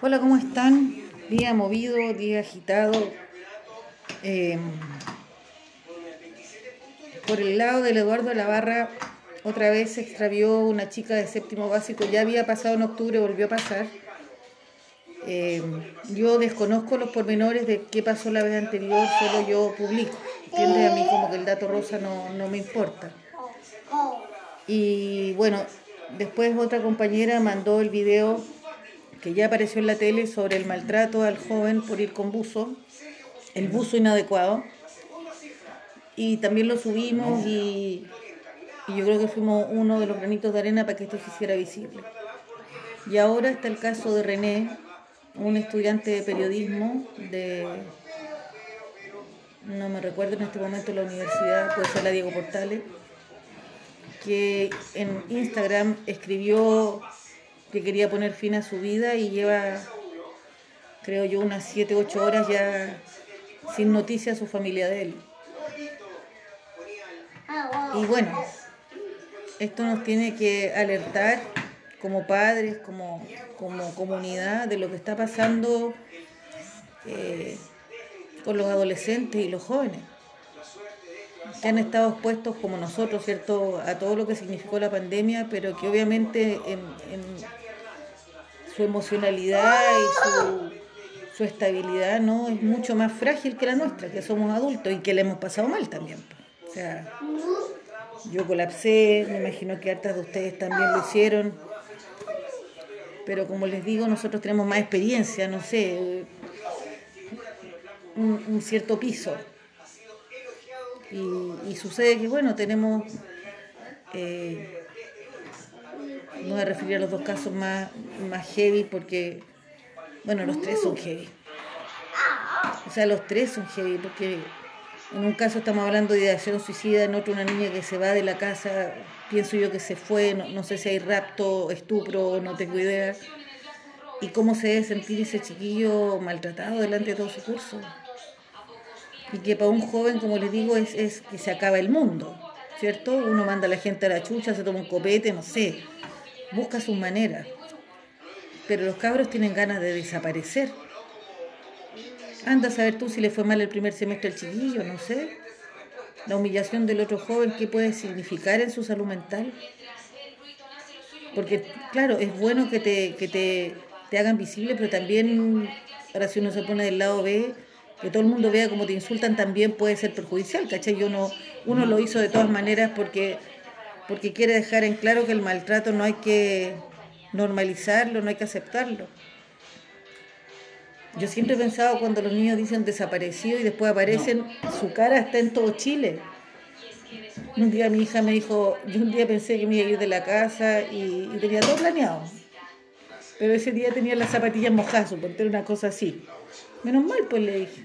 Hola, ¿cómo están? Día movido, día agitado. Eh, por el lado del Eduardo de la Barra, otra vez se extravió una chica de séptimo básico. Ya había pasado en octubre, volvió a pasar. Eh, yo desconozco los pormenores de qué pasó la vez anterior, solo yo publico. ¿Entiendes? A mí como que el dato rosa no, no me importa. Y bueno, después otra compañera mandó el video que ya apareció en la tele sobre el maltrato al joven por ir con buzo, el buzo inadecuado. Y también lo subimos y, yo creo que fuimos uno de los granitos de arena para que esto se hiciera visible. Y ahora está el caso de René, un estudiante de periodismo de, no me recuerdo en este momento la universidad, puede ser la Diego Portales, que en Instagram escribió que quería poner fin a su vida y lleva, creo yo, unas 7, 8 horas ya sin noticias a su familia de él. Y bueno, esto nos tiene que alertar como padres, como, como comunidad, de lo que está pasando eh, con los adolescentes y los jóvenes, que han estado expuestos como nosotros, ¿cierto?, a todo lo que significó la pandemia, pero que obviamente en, en su emocionalidad y su, estabilidad no es mucho más frágil que la nuestra, que somos adultos y que le hemos pasado mal también. O sea, yo colapsé, me imagino que hartas de ustedes también lo hicieron, pero como les digo, nosotros tenemos más experiencia, no sé, un cierto piso. Y, y, sucede que, bueno, tenemos, eh, no voy a referir a los dos casos más, más heavy porque, bueno, los tres son heavy. O sea, los tres son heavy porque en un caso estamos hablando de ideación suicida, en otro una niña que se va de la casa, pienso yo que se fue, no, no sé si hay rapto, estupro, no tengo idea. Y cómo se debe sentir ese chiquillo maltratado delante de todo su curso. Y que para un joven, como les digo, es, es que se acaba el mundo, ¿cierto? Uno manda a la gente a la chucha, se toma un copete, no sé, busca sus maneras. Pero los cabros tienen ganas de desaparecer. Anda a saber tú si le fue mal el primer semestre al chiquillo, no sé. La humillación del otro joven, ¿qué puede significar en su salud mental? Porque, claro, es bueno que te, que te, te hagan visible, pero también, ahora si uno se pone del lado B, que todo el mundo vea cómo te insultan también puede ser perjudicial, ¿cachai? Yo no, uno lo hizo de todas maneras porque, porque quiere dejar en claro que el maltrato no hay que normalizarlo, no hay que aceptarlo. Yo siempre he pensado cuando los niños dicen desaparecido y después aparecen, no. su cara está en todo Chile. Un día mi hija me dijo, yo un día pensé que me iba a ir de la casa y, y tenía todo planeado. Pero ese día tenía las zapatillas mojadas, suponte una cosa así. Menos mal, pues le dije.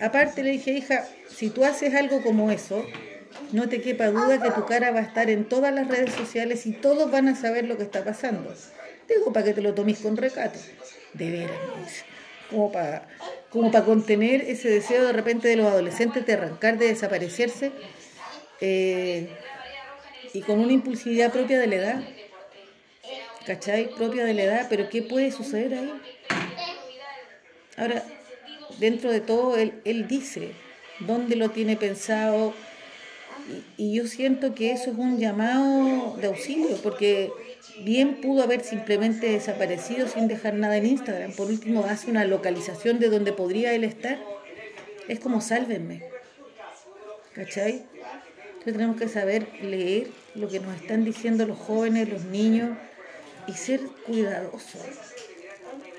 Aparte le dije, hija, si tú haces algo como eso, no te quepa duda que tu cara va a estar en todas las redes sociales y todos van a saber lo que está pasando. Digo, para que te lo tomes con recato. De veras, como para, como para contener ese deseo de repente de los adolescentes de arrancar, de desaparecerse, eh, y con una impulsividad propia de la edad. ¿Cachai? Propia de la edad, pero ¿qué puede suceder ahí? Ahora, dentro de todo, él, él dice dónde lo tiene pensado, y, yo siento que eso es un llamado de auxilio, porque bien pudo haber simplemente desaparecido sin dejar nada en Instagram. Por último, hace una localización de donde podría él estar. Es como sálvenme. ¿Cachai? Entonces tenemos que saber leer lo que nos están diciendo los jóvenes, los niños, y ser cuidadosos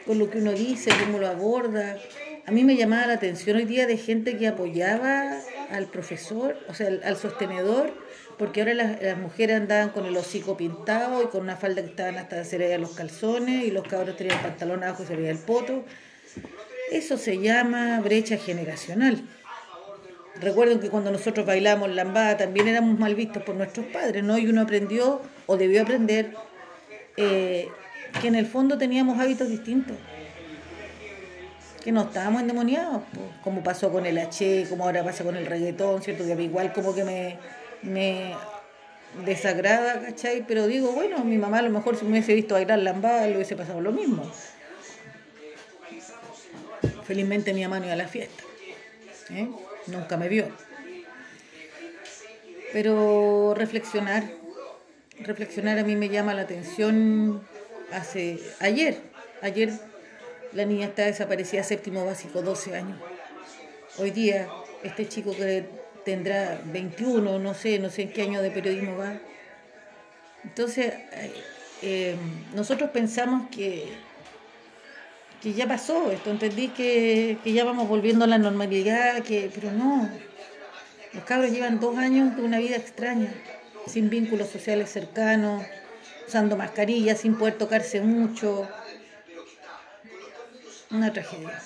con lo que uno dice, cómo lo aborda. A mí me llamaba la atención hoy día de gente que apoyaba al profesor, o sea, al, sostenedor, porque ahora las, las, mujeres andaban con el hocico pintado y con una falda que estaban hasta se veía los calzones y los cabros tenían el pantalón abajo y se veía el poto. Eso se llama brecha generacional. Recuerden que cuando nosotros bailamos lambada también éramos mal vistos por nuestros padres, ¿no? Y uno aprendió o debió aprender eh, que en el fondo teníamos hábitos distintos que no estábamos endemoniados, pues, como pasó con el H, como ahora pasa con el reggaetón, ¿cierto? Que igual como que me, me desagrada, ¿cachai? Pero digo, bueno, mi mamá a lo mejor si me hubiese visto bailar lambada le hubiese pasado lo mismo. Felizmente mi mamá no iba a la fiesta. ¿eh? Nunca me vio. Pero reflexionar, reflexionar a mí me llama la atención hace ayer. Ayer la niña está desaparecida séptimo básico, 12 años. Hoy día este chico que tendrá 21, no sé, no sé en qué año de periodismo va. Entonces, eh, eh, nosotros pensamos que, que ya pasó esto, entendí que, que, ya vamos volviendo a la normalidad, que, pero no. Los cabros llevan dos años de una vida extraña, sin vínculos sociales cercanos, usando mascarillas, sin poder tocarse mucho. Una tragedia.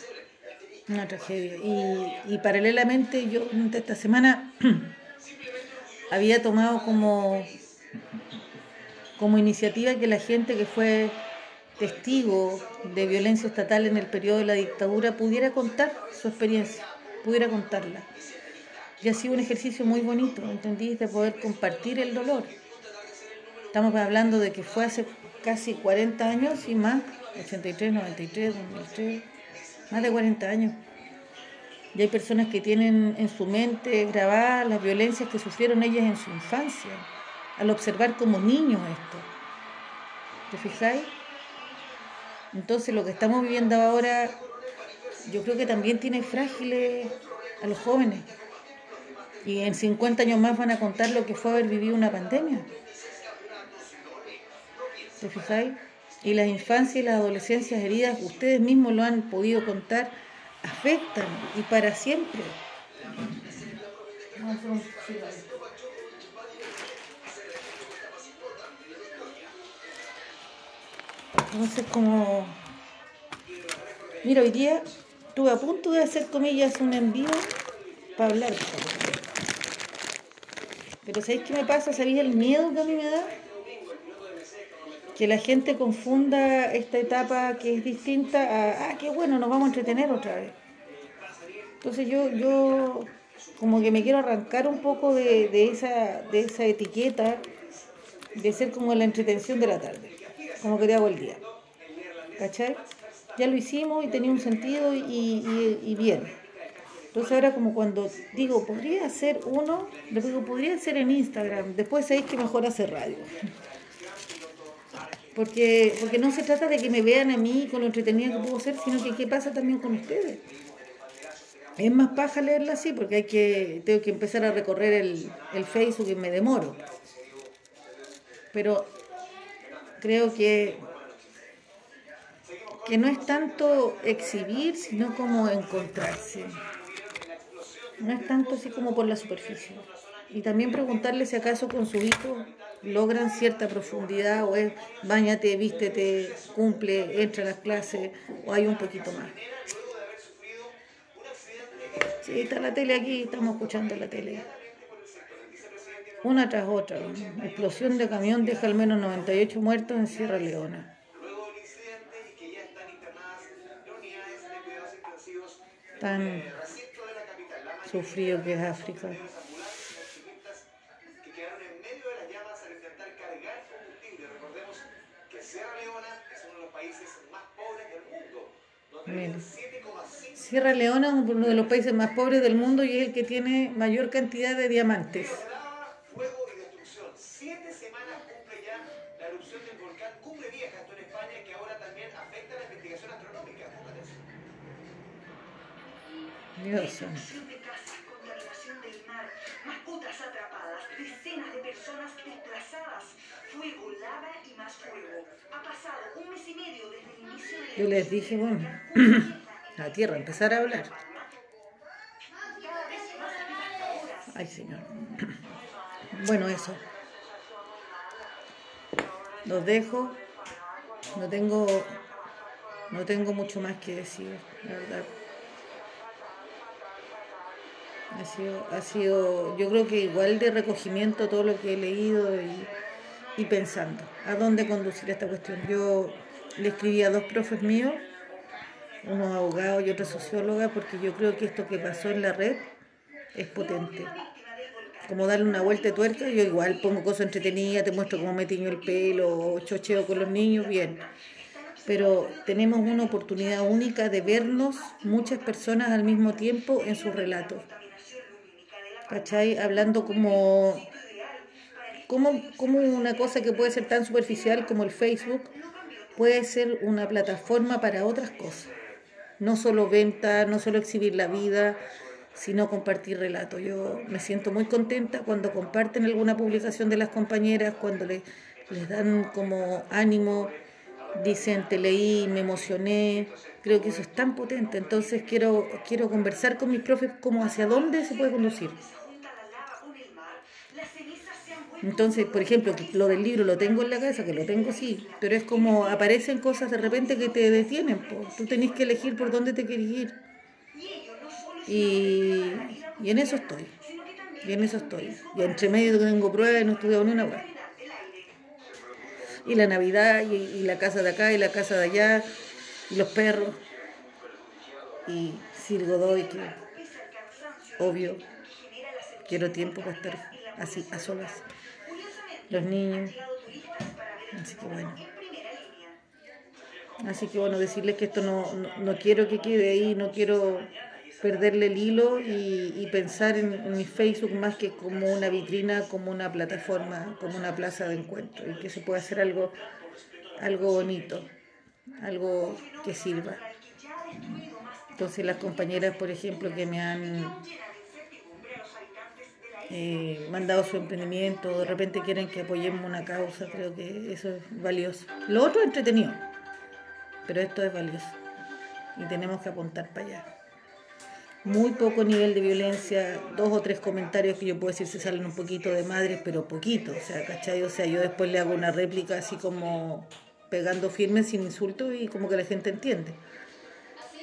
Una tragedia. Y, paralelamente yo esta semana había tomado como, como iniciativa que la gente que fue testigo de violencia estatal en el periodo de la dictadura pudiera contar su experiencia, pudiera contarla. Y ha sido un ejercicio muy bonito, ¿entendí? De poder compartir el dolor. Estamos hablando de que fue hace casi 40 años y más, 83, 93, 2003 más de 40 años. Y hay personas que tienen en su mente grabadas las violencias que sufrieron ellas en su infancia, al observar como niños esto. ¿Te fijáis? Entonces lo que estamos viviendo ahora, yo creo que también tiene frágiles a los jóvenes. Y en 50 años más van a contar lo que fue haber vivido una pandemia. ¿Te fijáis? y las infancias y las adolescencias heridas, ustedes mismos lo han podido contar, afectan y para siempre. Entonces, como. Mira, hoy día estuve a punto de hacer comillas un envío para hablar. Pero ¿sabéis qué me pasa? ¿Sabéis el miedo que a mí me da? que la gente confunda esta etapa que es distinta a, ah, qué bueno, nos vamos a entretener otra vez. Entonces yo, yo como que me quiero arrancar un poco de, esa, de esa etiqueta de ser como la entretención de la tarde, como que te hago el día. ¿Cachai? Ya lo hicimos y tenía un sentido y, y, bien. Entonces ahora como cuando digo, podría ser uno, le digo, podría ser en Instagram, después sabéis que mejor hacer radio. Porque, porque no se trata de que me vean a mí con lo entretenido que puedo ser, sino que qué pasa también con ustedes. Es más paja leerla así porque hay que, tengo que empezar a recorrer el, el Facebook y me demoro. Pero creo que, que no es tanto exhibir, sino como encontrarse. No es tanto así como por la superficie. Y también preguntarle si acaso con su hijo logran cierta profundidad o es bañate, vístete, cumple, entra a las clases o hay un poquito más. Sí, está la tele aquí, estamos escuchando la tele. Una tras otra. Explosión de camión deja al menos 98 muertos en Sierra Leona. Tan sufrido que es África. Sierra Leona es uno de los países más pobres del mundo y es el que tiene mayor cantidad de diamantes. Dios santo. Mascotas atrapadas, decenas de personas desplazadas, fuego, lava y más fuego. Ha pasado un mes y medio desde el inicio de... Yo les dije, bueno, la tierra empezar a hablar. Ay, señor. Bueno, eso. Los dejo. No tengo, no tengo mucho más que decir, la verdad. Ha sido, ha sido, yo creo que igual de recogimiento todo lo que he leído y, pensando a dónde conducir esta cuestión. Yo le escribí a dos profes míos, unos abogados y otra socióloga, porque yo creo que esto que pasó en la red es potente. Como darle una vuelta de tuerca, yo igual pongo cosas entretenidas, te muestro cómo me tiño el pelo, chocheo con los niños, bien. pero tenemos una oportunidad única de vernos muchas personas al mismo tiempo en sus relatos. ¿Cachai? Hablando como, como, como una cosa que puede ser tan superficial como el Facebook, puede ser una plataforma para otras cosas. No solo venta, no solo exhibir la vida, sino compartir relatos. Yo me siento muy contenta cuando comparten alguna publicación de las compañeras, cuando les, dan como ánimo dicen, te leí, me emocioné, creo que eso es tan potente, entonces quiero, quiero conversar con mis profes como hacia dónde se puede conducir. Entonces, por ejemplo, lo del libro lo tengo en la cabeza, que lo tengo sí, pero es como aparecen cosas de repente que te detienen, tú tenés que elegir por dónde te quieres ir. Y, y en eso estoy, y en eso estoy. Y entre medio tengo pruebas y no he estudiado ni una vez y la Navidad y, la casa de acá y la casa de allá y los perros y Sir Godoy que obvio quiero tiempo para estar así a solas. Los niños. Así que bueno. Así que bueno decirles que esto no, no quiero que quede ahí no quiero perderle el hilo y, pensar en, mi Facebook más que como una vitrina, como una plataforma, como una plaza de encuentro y que se pueda hacer algo, algo bonito, algo que sirva. Entonces las compañeras, por ejemplo, que me han eh, mandado su emprendimiento, de repente quieren que apoyemos una causa, creo que eso es valioso. Lo otro es entretenido, pero esto es valioso y tenemos que apuntar para allá muy poco nivel de violencia, dos o tres comentarios que yo puedo decir se salen un poquito de madres, pero poquito, o sea, ¿cachai? O sea, yo después le hago una réplica así como pegando firme sin insulto y como que la gente entiende.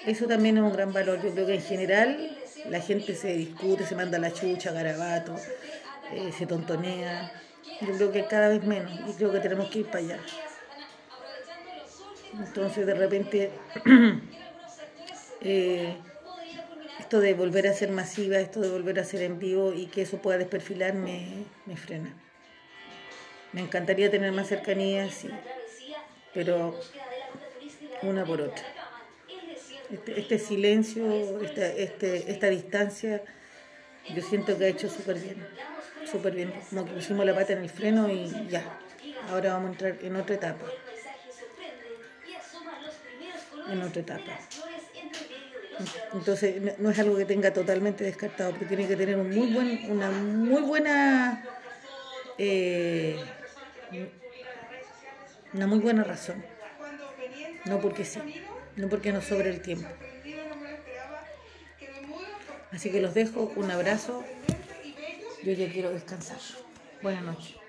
Eso también es un gran valor. Yo creo que en general la gente se discute, se manda la chucha, garabato, eh, se tontonea. Yo creo que cada vez menos y creo que tenemos que ir para allá. Entonces de repente eh, esto de volver a ser masiva, esto de volver a ser en vivo y que eso pueda desperfilar me, frena. Me encantaría tener más cercanía, sí, pero una por otra. Este, este silencio, esta, este, esta distancia, yo siento que ha hecho súper bien, súper bien. Como que pusimos la pata en el freno y ya. Ahora vamos a entrar en otra etapa. En otra etapa. Entonces no es algo que tenga totalmente descartado, porque tiene que tener un muy buen, una muy buena eh, una muy buena razón. No porque sí, no porque nos sobre el tiempo. Así que los dejo, un abrazo. Yo ya quiero descansar. Buenas noches.